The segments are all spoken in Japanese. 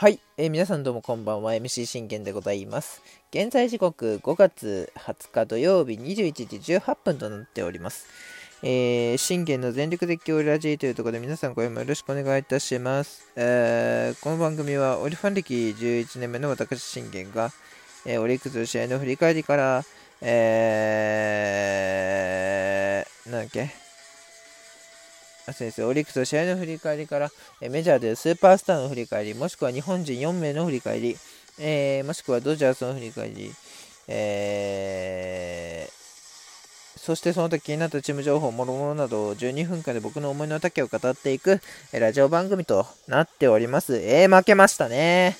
はい、えー、皆さんどうもこんばんは。MC 信玄でございます。現在時刻5月20日土曜日21時18分となっております。えー、信玄の全力絶叫ラジーというところで皆さんごもよろしくお願いいたします、えー、この番組はオリファン歴11年目の私信玄が、えー、オリックスの試合の振り返りからえー、なんだっけ？先生、オリックスの試合の振り返りから、えメジャーでスーパースターの振り返り、もしくは日本人4名の振り返り、えー、もしくはドジャースの振り返り、えー、そしてその時気になったチーム情報、もろもろなど12分間で僕の思いの丈を語っていく、えラジオ番組となっております。えー、負けましたね。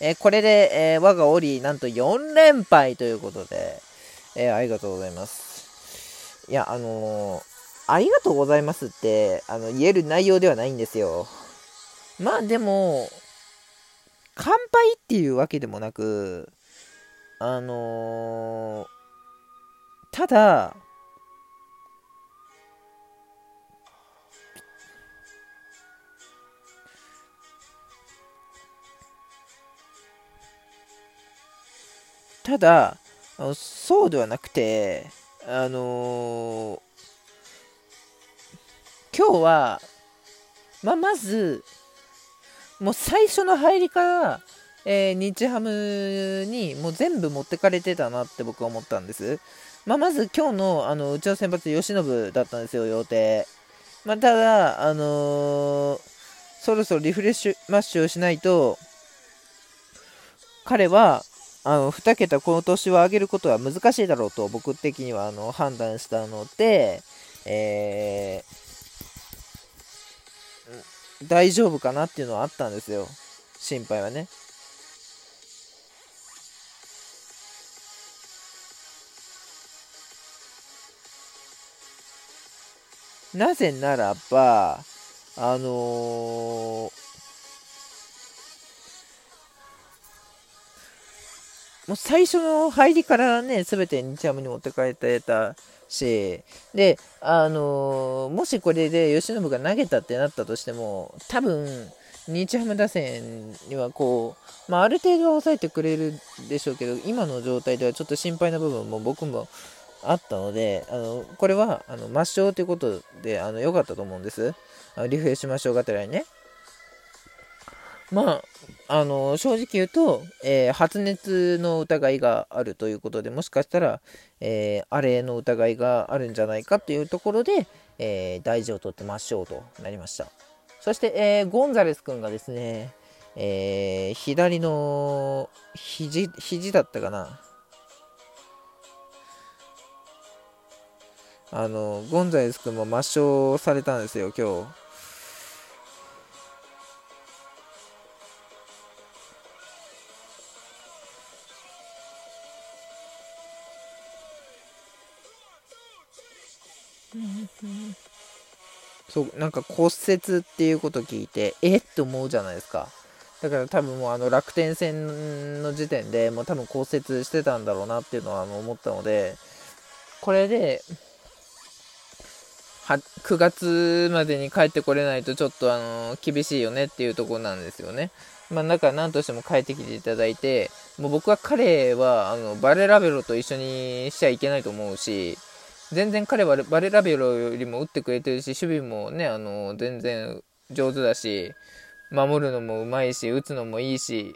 え、これで、え、我がオリなんと4連敗ということで、え、ありがとうございます。いや、あのーありがとうございますって、あの、言える内容ではないんですよ。まあでも、乾杯っていうわけでもなく、あのー、ただ、ただ、そうではなくて、あのー、今日は、まあ、まず、もう最初の入りから、えー、日ハムにもう全部持ってかれてたなって僕は思ったんです。まあ、まず今日のあのうちの先発、由伸だったんですよ、予定。まあ、ただ、あのー、そろそろリフレッシュマッシュをしないと、彼はあの2桁今年は上げることは難しいだろうと僕的にはあの判断したので、えー大丈夫かなっていうのはあったんですよ。心配はね。なぜならばあのー、もう最初の入りからね、すべて日ハムに持って帰ってたし、で、あのー、もしこれで由伸が投げたってなったとしても、多分、日ハム打線にはこう、まあ、ある程度は抑えてくれるでしょうけど、今の状態ではちょっと心配な部分も僕もあったので、あのこれはあの抹消ということであの良かったと思うんです。リフレッシュ抹消がてらにね。まあ、あの正直言うと、えー、発熱の疑いがあるということでもしかしたら、えー、あれの疑いがあるんじゃないかというところで、えー、大事を取って抹消となりました。そして、えー、ゴンザレス君がですね、えー、左の肘肘だったかな。あのゴンザレス君も抹消されたんですよ今日。そうなんか骨折っていうこと聞いてえって思うじゃないですかだから多分もうあの楽天戦の時点でもう多分骨折してたんだろうなっていうのはあの思ったのでこれで9月までに帰ってこれないとちょっとあの厳しいよねっていうところなんですよね。まあ、だから何としても帰ってきていただいて、もう僕は彼はあのバレラベロと一緒にしちゃいけないと思うし、全然彼はバレラベロよりも打ってくれてるし、守備もね、あの、全然上手だし、守るのもうまいし、打つのもいいし、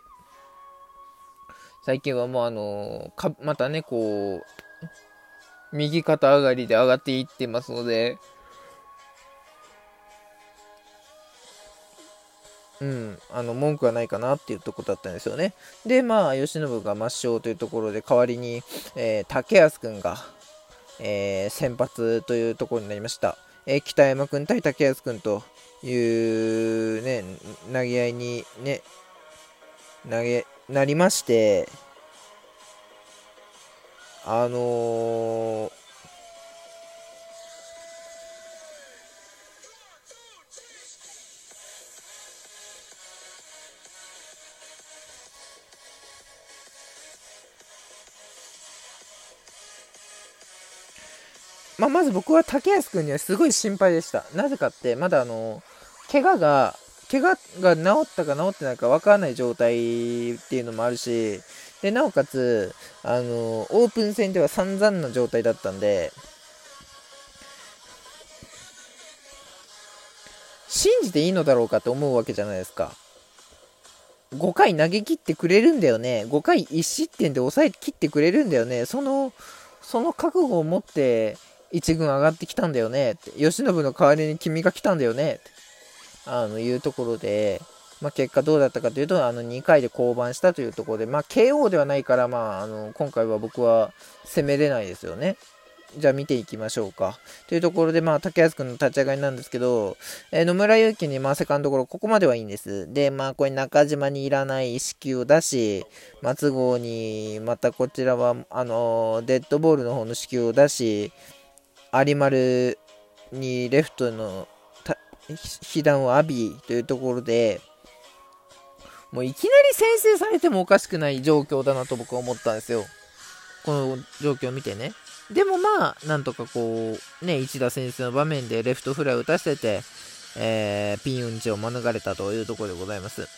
最近はもうあの、かまたね、こう、右肩上がりで上がっていってますので、うん、あの文句はないかなっていうとこだったんですよね。で、まあ、慶喜が抹消というところで、代わりに、えー、竹安君が、えー、先発というところになりました。えー、北山君対竹安君というね、投げ合いにね、投げ、なりまして、あのー、まあ、まず僕は竹安君にはすごい心配でした。なぜかって、まだあの、怪我が怪我が治ったか治ってないか分からない状態っていうのもあるし、で、なおかつ、あの、オープン戦では散々な状態だったんで、信じていいのだろうかと思うわけじゃないですか。5回投げ切ってくれるんだよね。5回1失点で抑え切ってくれるんだよね。その、その覚悟を持って1軍上がってきたんだよねって。慶喜の代わりに君が来たんだよねって。あの、いうところで、まあ、結果どうだったかというと、あの、2回で降板したというところで、まあ、KO ではないから、まあ、あの、今回は僕は攻めれないですよね。じゃあ見ていきましょうか。というところで、まあ、竹安君の立ち上がりなんですけど、えー、野村祐希にまあセカンドゴロ、ここまではいいんです。で、まあ、これ中島にいらない死球を出し、松郷に、またこちらは、あのー、デッドボールの方の死球を出し、有丸にレフトの被弾を浴びというところで、もういきなり先制されてもおかしくない状況だなと僕は思ったんですよ。この状況を見てね。でもまあ、なんとかこう、ね、一打先制の場面でレフトフライを打たせて、えー、ピンウンチを免れたというところでございます。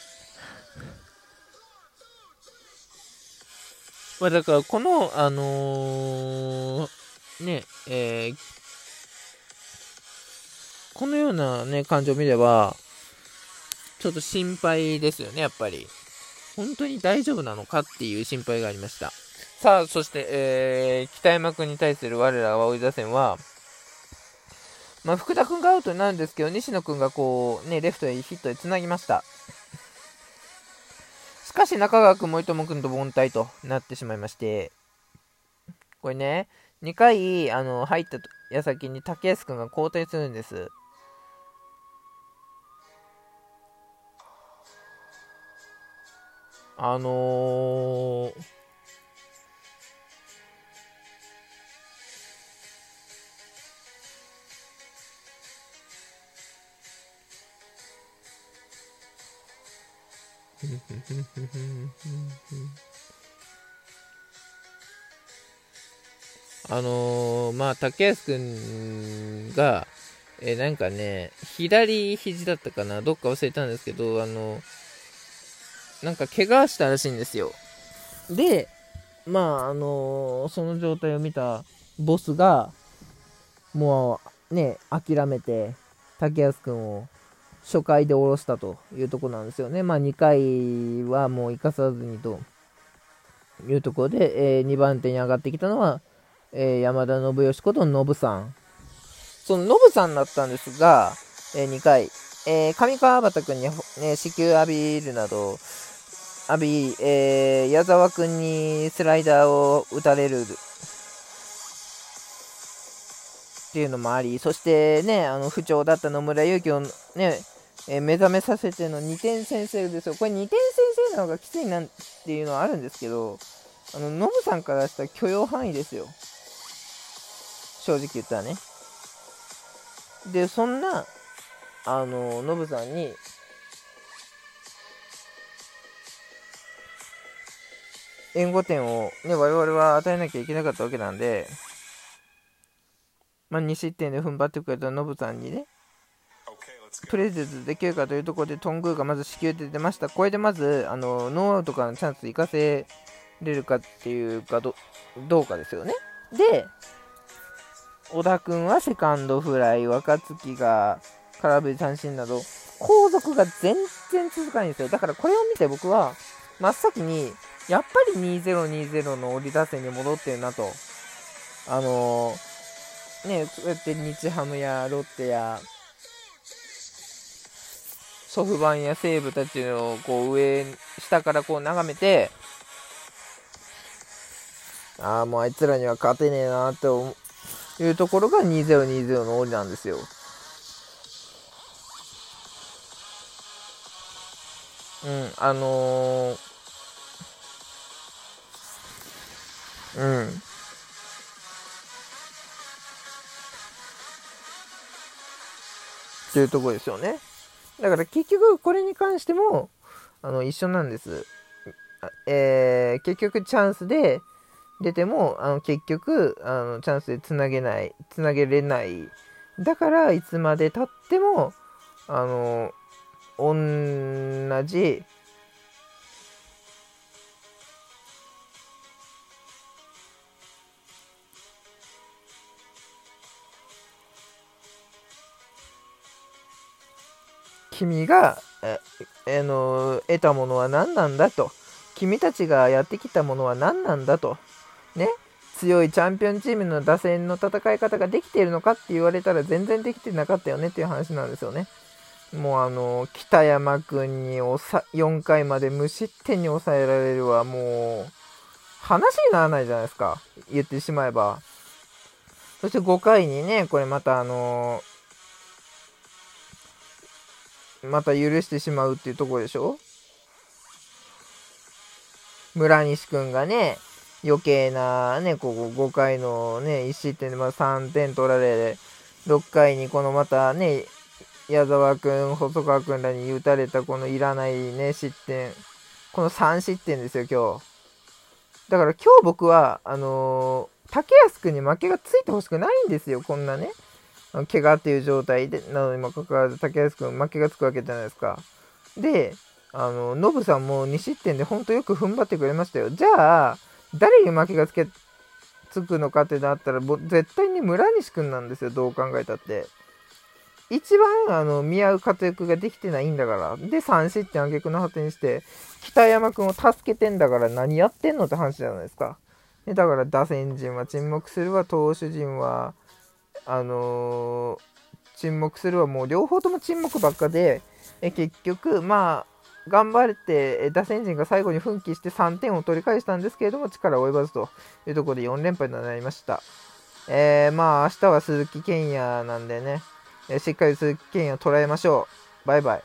まあ、だから、この、あのー、ね、えー、このようなね、感じを見れば、ちょっと心配ですよね、やっぱり。本当に大丈夫なのかっていう心配がありました。さあ、そして、えー、北山君に対する我ら青井打線は、まあ、福田君がアウトになるんですけど、西野君がこう、ね、レフトへヒットでつなぎました。しかし、中川君、森友君と凡退となってしまいまして、これね、2回、あの、入った矢先に竹安君が交代するんです。あのー あのー、まあ、竹安くんが、えー、なんかね、左肘だったかな、どっか忘れたんですけど、あのー、なんか怪我したらしいんですよ。で、まあ、あのその状態を見たボスが、もうね、諦めて、竹安くんを初回で下ろしたというとこなんですよね。まあ、2回はもう生かさずにというところで、えー、2番手に上がってきたのは、えー、山田信義ことノブさん。そのノブさんだったんですが、えー、2回、えー、上川端君に、ね、死球浴びるなど、浴び、えー、矢沢君にスライダーを打たれるっていうのもあり、そしてね、あの不調だった野村勇輝をね、えー、目覚めさせての2点先制ですよ。これ2点先制なのがきついなっていうのはあるんですけど、あの、ノブさんからしたら許容範囲ですよ。正直言ったらね。で、そんな、あの、ノブさんに、援護点をね、我々は与えなきゃいけなかったわけなんで、まあ、2失点で踏ん張ってくれたノブさんにね、プレゼントできるかというところで、トングーがまず支給で出ました。これでまず、あのノーアウトからのチャンス生かせれるかっていうかど、どうかですよね。で、小田君はセカンドフライ、若月が空振り三振など、後続が全然続かないんですよ。だからこれを見て僕は、真っ先に、やっぱり2020の折り打線に戻ってるなと。あのーね、そうやって日ハムやロッテやソフバンや西武たちのこう上、下からこう眺めて、ああ、もうあいつらには勝てねえなって思ういうところが2020の折なんですよ。うん、あのー、うん。というとこですよね。だから結局これに関してもあの一緒なんです。えー、結局チャンスで出てもあの結局あのチャンスでつなげない、つなげれない。だからいつまでたってもあの同じ君がえの得たものは何なんだと君たちがやってきたものは何なんだとね強いチャンピオンチームの打線の戦い方ができているのかって言われたら全然できてなかったよねっていう話なんですよね。もうあの、北山君に4回まで無失点に抑えられるはもう、話にならないじゃないですか。言ってしまえば。そして5回にね、これまたあのまた許してしまうっていうところでしょ？村西君がね、余計なね、ここ5回のね、1失点でまあ3点取られ、6回にこのまたね、矢沢君、細川君らに打たれたこのいらないね、失点。この3失点ですよ、今日。だから今日僕は、あのー、竹安君に負けがついてほしくないんですよ、こんなね。怪我っていう状態で、なのにもかかわらず竹安君負けがつくわけじゃないですか。で、あの、ノブさんも2失点で本当よく踏ん張ってくれましたよ。じゃあ、誰に負けがつけ、つくのかってなったら、絶対に村西くんなんですよ、どう考えたって。一番、あの、見合う活躍ができてないんだから。で、3失点挙句の果てにして、北山くんを助けてんだから何やってんのって話じゃないですか。でだから、打線陣は沈黙するわ、投手陣は、あのー、沈黙するわ、もう両方とも沈黙ばっかで、え結局、まあ、頑張れて、打線陣が最後に奮起して3点を取り返したんですけれども、力及ばずというところで4連敗となりました。えー、まあ、明日は鈴木健也なんでね、しっかり鈴木健也を捉えましょう。バイバイ。